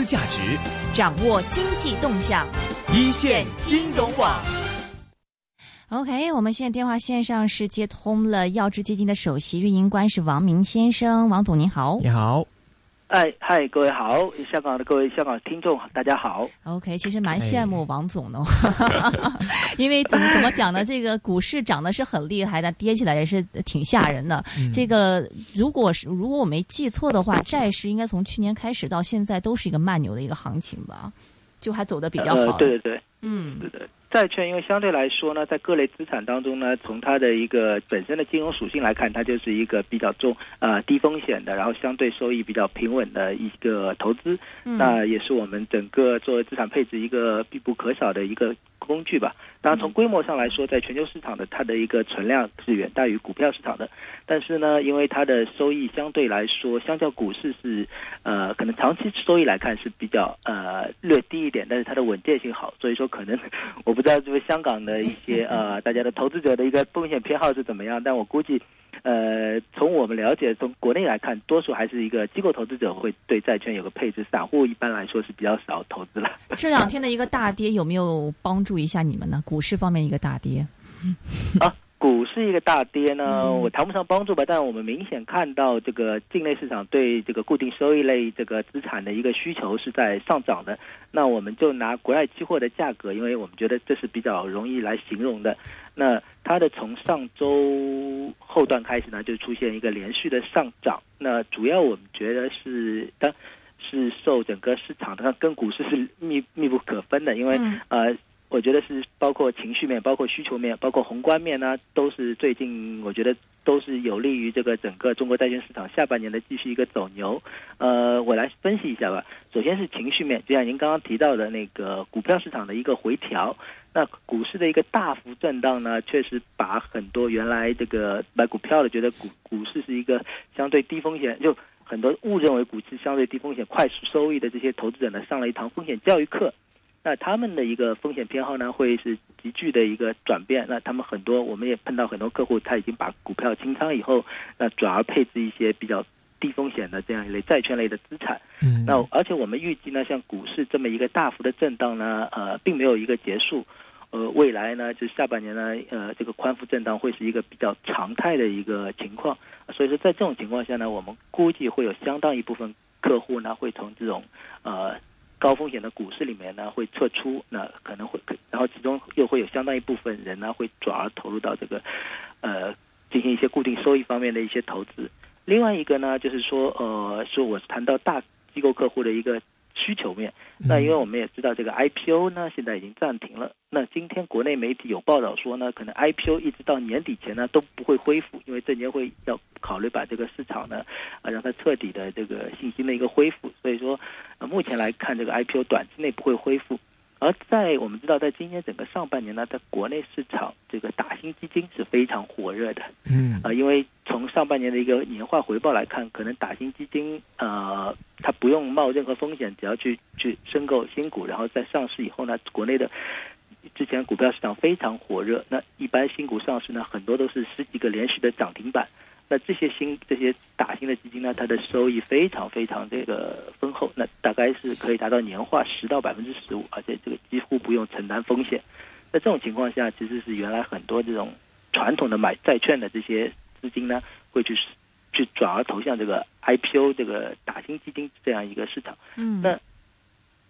资价值，掌握经济动向，一线金融网。OK，我们现在电话线上是接通了耀之基金的首席运营官是王明先生，王总您好。你好，哎，嗨，各位好，香港的各位香港听众，大家好。OK，其实蛮羡慕王总的，因为怎么怎么讲呢？这个股市涨的是很厉害的，跌起来也是挺吓人的。这个如果是如果我没记错的话，债市应该从去年开始到现在都是一个慢牛的一个行情吧，就还走的比较好。呃，对对对，嗯，是的。债券因为相对来说呢，在各类资产当中呢，从它的一个本身的金融属性来看，它就是一个比较重呃低风险的，然后相对收益比较平稳的一个投资。嗯那也是我们整个作为资产配置一个必不可少的一个工具吧。当然，从规模上来说，在全球市场的它的一个存量是远大于股票市场的。但是呢，因为它的收益相对来说，相较股市是呃，可能长期收益来看是比较呃略低一点，但是它的稳健性好，所以说可能 我不知道这个香港的一些呃大家的投资者的一个风险偏好是怎么样，但我估计。呃，从我们了解，从国内来看，多数还是一个机构投资者会对债券有个配置，散户一般来说是比较少投资了。这两天的一个大跌有没有帮助一下你们呢？股市方面一个大跌，啊，股市一个大跌呢，嗯我谈不上帮助吧，但我们明显看到这个境内市场对这个固定收益类这个资产的一个需求是在上涨的。那我们就拿国外期货的价格，因为我们觉得这是比较容易来形容的。那它的从上周后段开始呢，就出现一个连续的上涨。那主要我们觉得是当是受整个市场的跟股市是密密不可分的，因为、嗯呃。我觉得是包括情绪面、包括需求面、包括宏观面呢，都是最近我觉得都是有利于这个整个中国债券市场下半年的继续一个走牛。呃，我来分析一下吧。首先是情绪面，就像您刚刚提到的那个股票市场的一个回调，那股市的一个大幅震荡呢，确实把很多原来这个买股票的觉得股股市是一个相对低风险，就很多误认为股市相对低风险、快速收益的这些投资者呢，上了一堂风险教育课。那他们的一个风险偏好呢，会是急剧的一个转变。那他们很多，我们也碰到很多客户，他已经把股票清仓以后，那转而配置一些比较低风险的这样一类债券类的资产。嗯，那而且我们预计呢，像股市这么一个大幅的震荡呢，呃，并没有一个结束。呃，未来呢，就是下半年呢，呃，这个宽幅震荡会是一个比较常态的一个情况。所以说，在这种情况下呢，我们估计会有相当一部分客户呢，会从这种呃。高风险的股市里面呢会撤出，那可能会，然后其中又会有相当一部分人呢会转而投入到这个，呃，进行一些固定收益方面的一些投资。另外一个呢，就是说，呃，是我谈到大机构客户的一个需求面。那因为我们也知道这个 IPO 呢现在已经暂停了。那今天国内媒体有报道说呢，可能 IPO 一直到年底前呢都不会恢复，因为证监会要考虑把这个市场呢，啊让它彻底的这个信心的一个恢复。所以说，呃，目前来看这个 IPO 短期内不会恢复。而在我们知道，在今年整个上半年呢，在国内市场这个打新基金是非常火热的。嗯啊、因为从上半年的一个年化回报来看，可能打新基金呃，它不用冒任何风险，只要去去申购新股，然后在上市以后呢，国内的之前股票市场非常火热，那一般新股上市呢，很多都是十几个连续的涨停板。那这些新这些打新的基金呢，它的收益非常非常这个丰厚，那大概是可以达到年化十到百分之十五，而且这个几乎不用承担风险。在这种情况下，其实是原来很多这种传统的买债券的这些资金呢，会去去转而投向这个 IPO 这个打新基金这样一个市场。嗯，那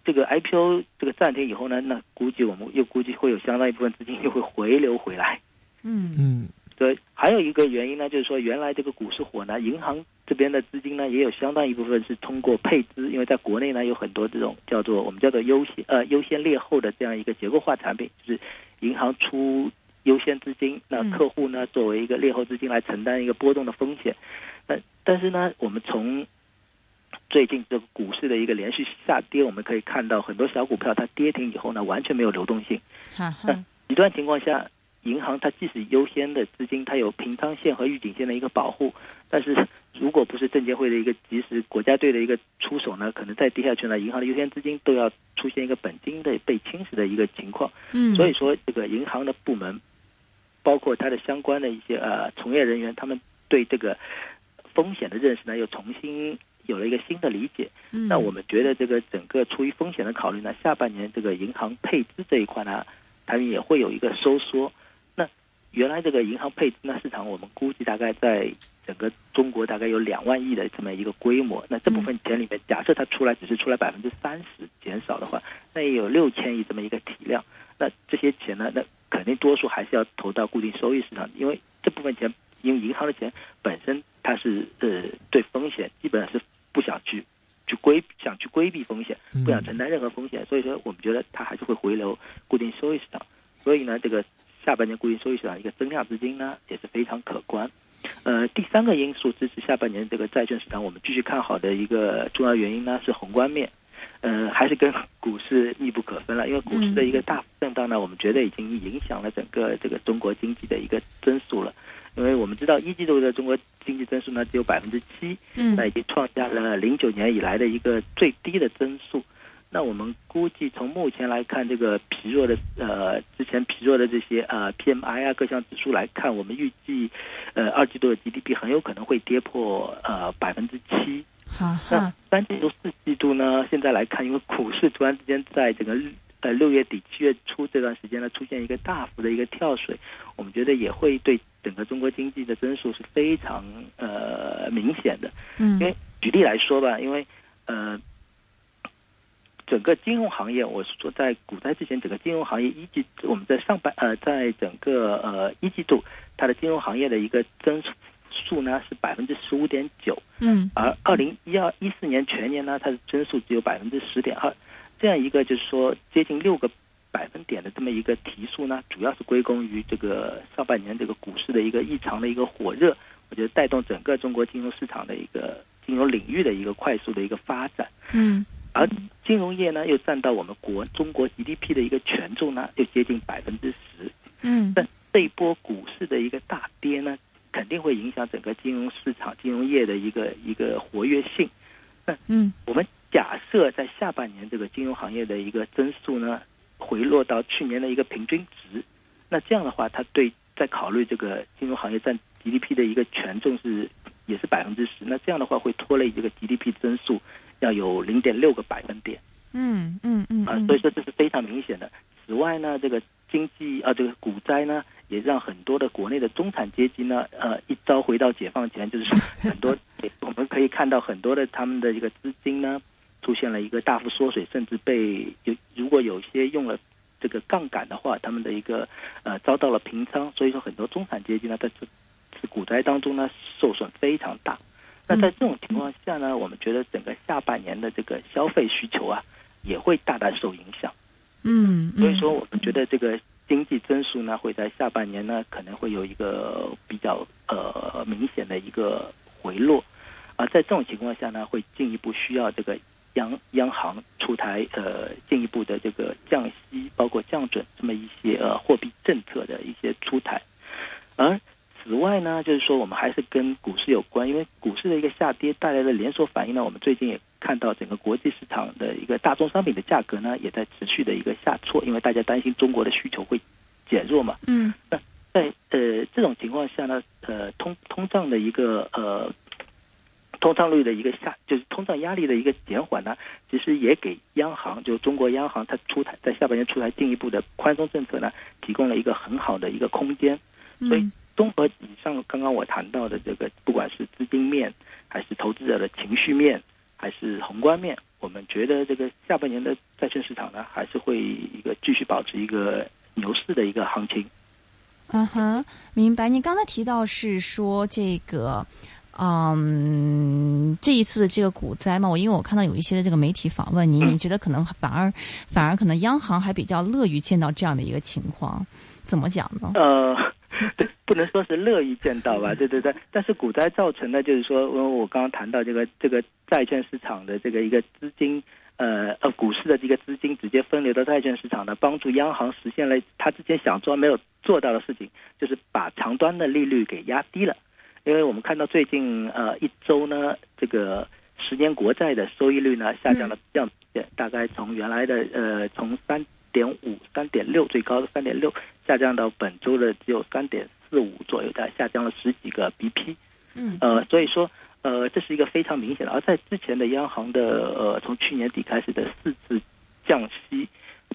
这个 IPO 这个暂停以后呢，那估计我们又估计会有相当一部分资金又会回流回来。嗯嗯对，还有一个原因呢，就是说原来这个股市火呢，银行这边的资金呢也有相当一部分是通过配资，因为在国内呢有很多这种叫做我们叫做优先呃优先劣后的这样一个结构化产品，就是银行出优先资金，那嗯客户呢作为一个劣后资金来承担一个波动的风险。那但是呢，我们从最近这个股市的一个连续下跌，我们可以看到很多小股票它跌停以后呢，完全没有流动性。哈哈，极端情况下，银行它即使优先的资金，它有平仓线和预警线的一个保护，但是如果不是证监会的一个及时国家队的一个出手呢，可能再跌下去呢，银行的优先资金都要出现一个本金的被侵蚀的一个情况。嗯，所以说，这个银行的部门，包括它的相关的一些呃从业人员，他们对这个风险的认识呢，又重新有了一个新的理解。嗯那我们觉得这个整个出于风险的考虑呢，下半年这个银行配资这一块呢，它也会有一个收缩。那原来这个银行配资呢市场，我们估计大概在整个中国大概有两万亿的这么一个规模。那这部分钱里面，假设它出来只是出来百分之三十减少的话，那也有六千亿这么一个体量。那这些钱呢，那肯定多数还是要投到固定收益市场，因为这部分钱，因为银行的钱本身它是呃对风险基本上是不想去去规想去规避风险，不想承担任何风险，所以说我们觉得它还是会回流固定收益市场。所以呢，这个下半年固定收益市场一个增量资金呢也是非常可观。呃，第三个因素支持下半年这个债券市场我们继续看好的一个重要原因呢是宏观面。呃，还是跟股市密不可分了，因为股市的一个大震荡呢，我们觉得已经影响了整个这个中国经济的一个增速了。因为我们知道一季度的中国经济增速呢只有百分之七，嗯那已经创下了零九年以来的一个最低的增速。那我们估计从目前来看，这个疲弱的呃之前疲弱的这些呃 PMI 啊各项指数来看，我们预计呃二季度的 GDP 很有可能会跌破呃百分之七。好那，三季度、四季度呢？现在来看，因为股市突然之间在整个呃六月底、七月初这段时间呢，出现一个大幅的一个跳水，我们觉得也会对整个中国经济的增速是非常呃明显的。嗯因为举例来说吧，因为呃，整个金融行业，我是说在股灾之前，整个金融行业一季我们在上半呃，在整个呃一季度，它的金融行业的一个增速呢是百分之十五点九。嗯而二零一二一四年全年呢，它的增速只有百分之十点二，这样一个就是说接近六个百分点的这么一个提速呢，主要是归功于这个上半年这个股市的一个异常的一个火热，我觉得带动整个中国金融市场的一个金融领域的一个快速的一个发展。嗯而金融业呢，又占到我们国中国 GDP 的一个权重呢，又接近百分之十。嗯但这一波股市的一个大跌呢，肯定会影响整个金融市场、金融业的一个一个活跃性。那嗯我们假设在下半年这个金融行业的一个增速呢，回落到去年的一个平均值，那这样的话，它对在考虑这个金融行业占 GDP 的一个权重是也是百分之十，那这样的话会拖累这个 GDP 增速要有零点六个百分点。嗯嗯嗯啊，所以说这是非常明显的。此外呢，这个经济啊，这个股灾呢，也让很多的国内的中产阶级呢，呃，一朝回到解放前，就是很多 我们可以看到很多的他们的一个资金呢，出现了一个大幅缩水，甚至被有如果有些用了这个杠杆的话，他们的一个呃遭到了平仓，所以说很多中产阶级呢，在这次股灾当中呢，受损非常大。那在这种情况下呢，我们觉得整个下半年的这个消费需求啊，也会大大受影响。嗯，所以说，我们觉得这个经济增速呢，会在下半年呢，可能会有一个比较呃明显的一个回落。而在这种情况下呢，会进一步需要这个央央行出台呃进一步的这个降息，包括降准这么一些呃货币政策的一些出台。而此外呢，就是说我们还是跟股市有关，因为股市的一个下跌带来的连锁反应呢，我们最近也看到整个国际市场的一个大宗商品的价格呢，也在持续的一个下挫，因为大家担心中国的需求会减弱嘛。嗯那在呃这种情况下呢，呃通通胀的一个呃通胀率的一个下，就是通胀压力的一个减缓呢，其实也给央行，就中国央行它出台在下半年出台进一步的宽松政策呢，提供了一个很好的一个空间。所以嗯综合以上刚刚我谈到的这个，不管是资金面，还是投资者的情绪面，还是宏观面，我们觉得这个下半年的债券市场呢，还是会一个继续保持一个牛市的一个行情。嗯哼，明白。你刚才提到是说这个。嗯，这一次的这个股灾嘛，我因为我看到有一些的这个媒体访问您，您觉得可能反而 反而可能央行还比较乐于见到这样的一个情况，怎么讲呢？呃，不能说是乐意见到吧，对对对。但是股灾造成的，就是说，因为我刚刚谈到这个这个债券市场的这个一个资金，呃呃，股市的这个资金直接分流到债券市场呢，帮助央行实现了他之前想做没有做到的事情，就是把长端的利率给压低了。因为我们看到最近呃一周呢，这个十年国债的收益率呢下降了比较明显，大概从原来的呃从三点五、三点六最高的三点六，下降到本周的只有三点四五左右，的下降了十几个 BP。嗯呃，所以说呃，这是一个非常明显的。而在之前的央行的呃，从去年底开始的四次降息，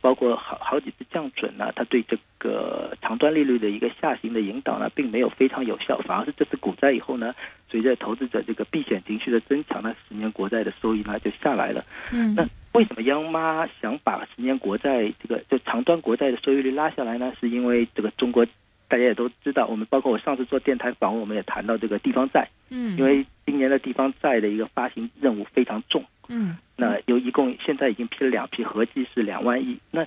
包括好好几次降准呢，它对这个长端利率的一个下行的引导呢，并没有非常有效，反而是这次股灾以后呢，随着投资者这个避险情绪的增强呢，十年国债的收益呢就下来了。嗯，那为什么央妈想把十年国债这个就长端国债的收益率拉下来呢？是因为这个中国。大家也都知道，我们包括我上次做电台访问，我们也谈到这个地方债。嗯，因为今年的地方债的一个发行任务非常重。嗯，那有一共现在已经批了两批，合计是两万亿。那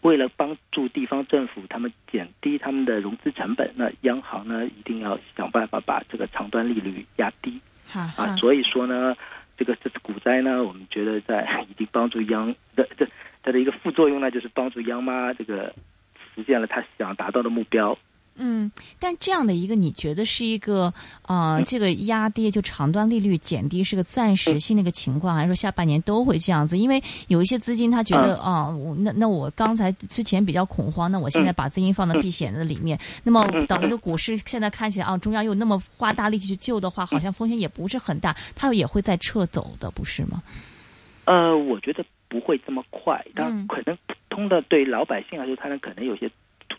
为了帮助地方政府他们减低他们的融资成本，那央行呢一定要想办法把这个长端利率压低。啊，所以说呢，这个这次股灾呢，我们觉得在已经帮助央的这它的一个副作用呢，就是帮助央妈这个实现了她想达到的目标。嗯，但这样的一个，你觉得是一个啊，这个压跌就长端利率减低是个暂时性的一个情况，还是说下半年都会这样子？因为有一些资金他觉得啊，我那那我刚才之前比较恐慌，那我现在把资金放到避险的里面，那么等这个股市现在看起来啊，中央又那么花大力气去救的话，好像风险也不是很大，他也会再撤走的，不是吗？呃，我觉得不会这么快，但可能普通的对老百姓来说，他们可能有些。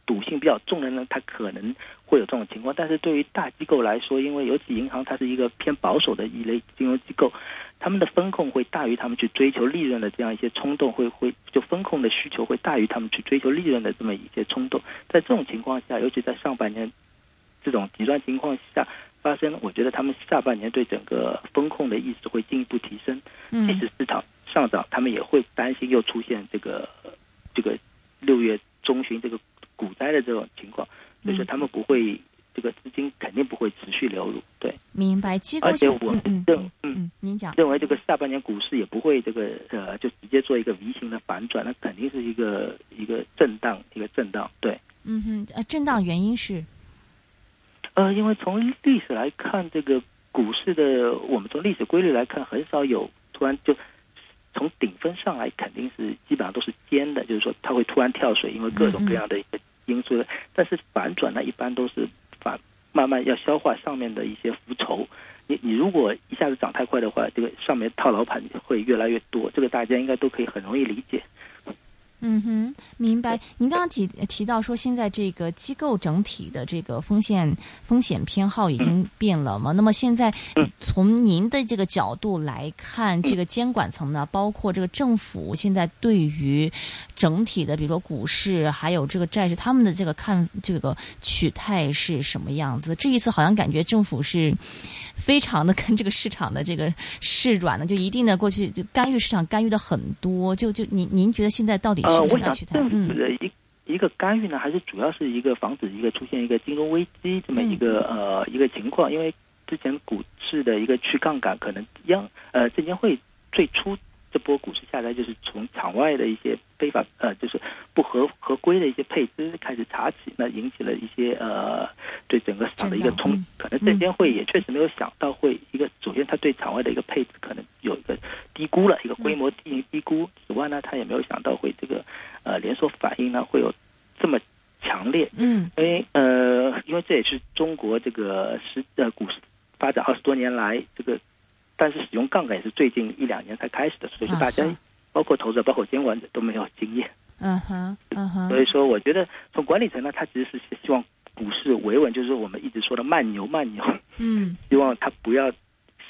赌性比较重的呢，它可能会有这种情况。但是对于大机构来说，因为尤其银行它是一个偏保守的一类金融机构，他们的风控会大于他们去追求利润的这样一些冲动，会会就风控的需求会大于他们去追求利润的这么一些冲动。在这种情况下，尤其在上半年这种极端情况下发生，我觉得他们下半年对整个风控的意识会进一步提升。即使市场上涨，他们也会担心又出现这个这个六月中旬这个。股灾的这种情况，所以说他们不会这个资金肯定不会持续流入，对，明白。机构而且我认嗯，您讲认为这个下半年股市也不会这个呃就直接做一个 V 型的反转，那肯定是一个一个震荡一个震荡，对。嗯哼，呃，震荡原因是，呃，因为从历史来看，这个股市的我们从历史规律来看，很少有突然就。从顶峰上来，肯定是基本上都是尖的，就是说它会突然跳水，因为各种各样的一个因素。但是反转呢，一般都是反慢慢要消化上面的一些浮筹。你你如果一下子涨太快的话，这个上面套牢盘会越来越多，这个大家应该都可以很容易理解。嗯哼，明白。您刚刚提提到说，现在这个机构整体的这个风险风险偏好已经变了嘛？那么现在从您的这个角度来看，这个监管层呢，包括这个政府，现在对于整体的，比如说股市还有这个债市，他们的这个看这个取态是什么样子？这一次好像感觉政府是非常的跟这个市场的这个示软的，就一定的过去就干预市场，干预的很多。就就您您觉得现在到底？呃，我想政府的一一个干预呢，还是主要是一个防止一个出现一个金融危机这么一个呃一个情况，因为之前股市的一个去杠杆，可能央呃证监会最初。这波股市下来，就是从场外的一些非法呃，就是不合合规的一些配资开始查起，那引起了一些呃对整个市场的一个冲。可能证监会也确实没有想到会一个，首先他对场外的一个配置可能有一个低估了一个规模低低估。此外呢，他也没有想到会这个呃连锁反应呢会有这么强烈。嗯，因为呃，因为这也是中国这个十呃股市发展二十多年来这个。但是使用杠杆也是最近一两年才开始的，所以说大家包括投资者、包括监管者都没有经验。嗯哼，嗯哼。所以说，我觉得从管理层呢，他其实是希望股市维稳，就是我们一直说的慢牛、慢牛。嗯。希望它不要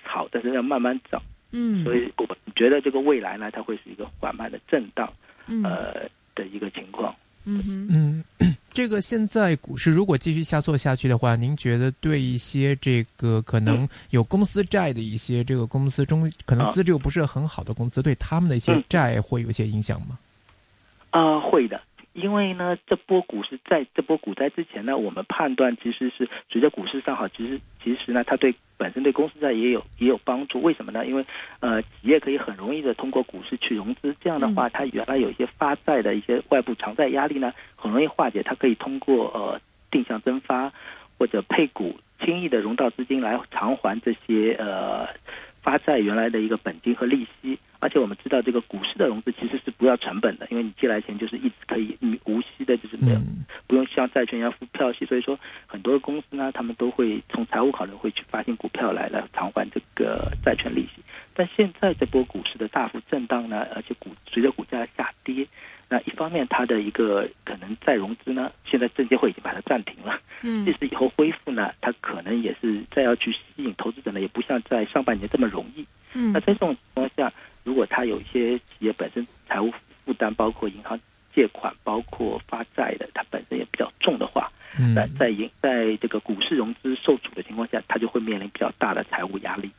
好，但是要慢慢涨。嗯。所以我觉得这个未来呢，它会是一个缓慢的震荡，呃的一个情况。嗯哼。嗯。这个现在股市如果继续下挫下去的话，您觉得对一些这个可能有公司债的一些这个公司中，可能资质又不是很好的公司，对他们的一些债会有一些影响吗？啊，会的。因为呢，这波股市在这波股灾之前呢，我们判断其实是随着股市上好，其实其实呢，它对本身对公司债也有也有帮助。为什么呢？因为呃，企业可以很容易的通过股市去融资，这样的话，它原来有一些发债的一些外部偿债压力呢，很容易化解。它可以通过呃定向增发或者配股，轻易的融到资金来偿还这些呃。发债原来的一个本金和利息，而且我们知道这个股市的融资其实是不要成本的，因为你借来钱就是一直可以无息的，就是没有不用像债券一样付票息。所以说，很多公司呢，他们都会从财务考虑会去发行股票来来偿还这个个债券利息。但现在这波股市的大幅震荡呢，而且股随着股价下跌，那一方面它的一个可能再融资呢，现在证监会已经把它暂停了。嗯即使以后恢复呢，它可能也是再要去吸引投资者呢，也不像在上半年这么容易。嗯那在这种它有一些企业本身财务负担，包括银行借款、包括发债的，它本身也比较重的话，嗯在在银在这个股市融资受阻的情况下，它就会面临比较大的财务压力。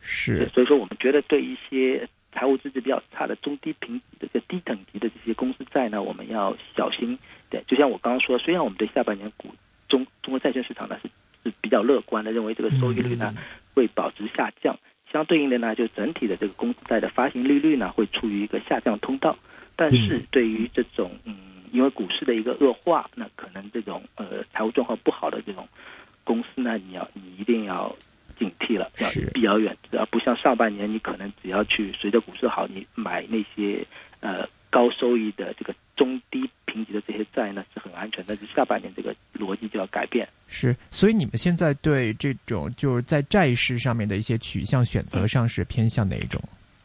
是所以说，我们觉得对一些财务资质比较差的中低评级的、这低等级的这些公司债呢，我们要小心。对，就像我刚刚说，虽然我们对下半年股中中国债券市场呢是是比较乐观的，认为这个收益率呢嗯会保持下降，相对应的呢，就整体的这个公司债的发行利率呢会处于一个下降通道。但是嗯对于这种嗯，因为股市的一个恶化，那可能这种呃财务状况不好的这种公司呢，你要你一定要警惕了，要是避而远之，而不像上半年你可能只要去随着股市好，你买那些呃高收益的这个中低评级的这些债呢是很安全，但是下半年这个逻辑就要改变。是，所以你们现在对这种就是在债市上面的一些取向选择上是偏向哪一种？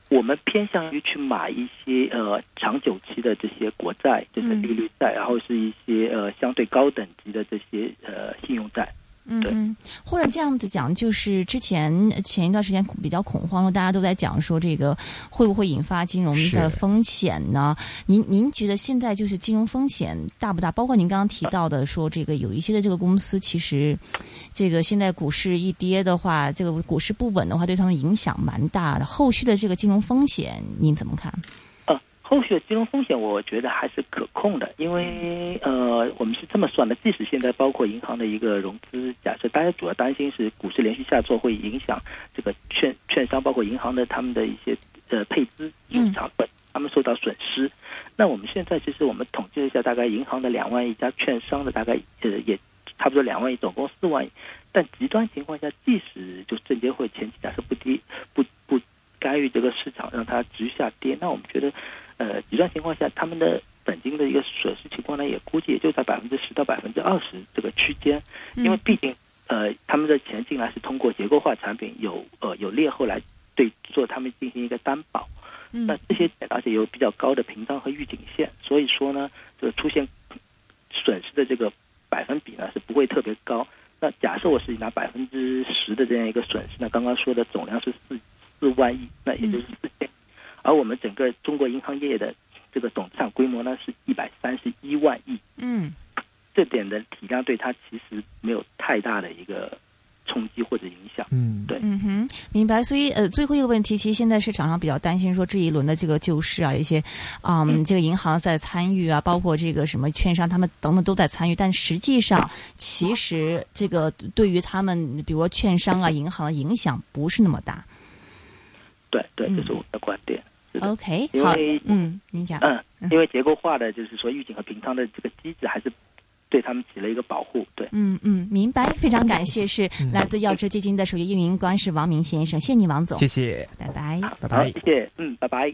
我们偏向于去买一些呃长久期的这些国债，就是利率债，然后是一些呃相对高等级的这些呃信用债。对嗯嗯，或者这样子讲，就是之前前一段时间比较恐慌，大家都在讲说这个会不会引发金融的风险呢？您您觉得现在就是金融风险大不大？包括您刚刚提到的说这个有一些的这个公司，其实这个现在股市一跌的话，这个股市不稳的话，对他们影响蛮大的。后续的这个金融风险您怎么看？后续的金融风险，我觉得还是可控的，因为呃，我们是这么算的，即使现在包括银行的一个融资，假设大家主要担心是股市连续下挫会影响这个券券商，包括银行的他们的一些呃配资嗯成本，他们受到损失。那我们现在其实我们统计了一下，大概银行的两万亿加券商的大概呃也差不多两万亿，总共四万亿。但极端情况下，即使就证监会前期假设不低不不干预这个市场，让它直下跌，那我们觉得，呃，极端情况下，他们的本金的一个损失情况呢，也估计也就在百分之十到百分之二十这个区间，因为毕竟呃，他们的钱进来是通过结构化产品有呃有劣后来对做他们进行一个担保，嗯。那这些钱而且有比较高的屏障和预警线，所以说呢，这个出现损失的这个百分比呢是不会特别高。那假设我是拿百分之十的这样一个损失，那刚刚说的总量是四四万亿，那也就是四千、而我们整个中国银行业的这个总资产规模呢是一百三十一万亿，嗯这点的体量对它其实没有太大的一个冲击或者影响。嗯，对嗯哼，明白。所以呃，最后一个问题，其实现在市场上比较担心说这一轮的这个救市啊，一些嗯，这个银行在参与啊，包括这个什么券商，他们等等都在参与，但实际上其实这个对于他们，比如说券商啊、银行的影响不是那么大。对对，嗯这是我的观点。OK，好因为，嗯，您讲，嗯，因为结构化的就是说预警和平仓的这个机制，还是对他们起了一个保护。对，嗯嗯，明白，非常感谢，是嗯来自耀之基金的首席运营官是王明先生，谢谢你，王总，谢谢。拜拜。拜拜，谢谢，嗯，拜拜。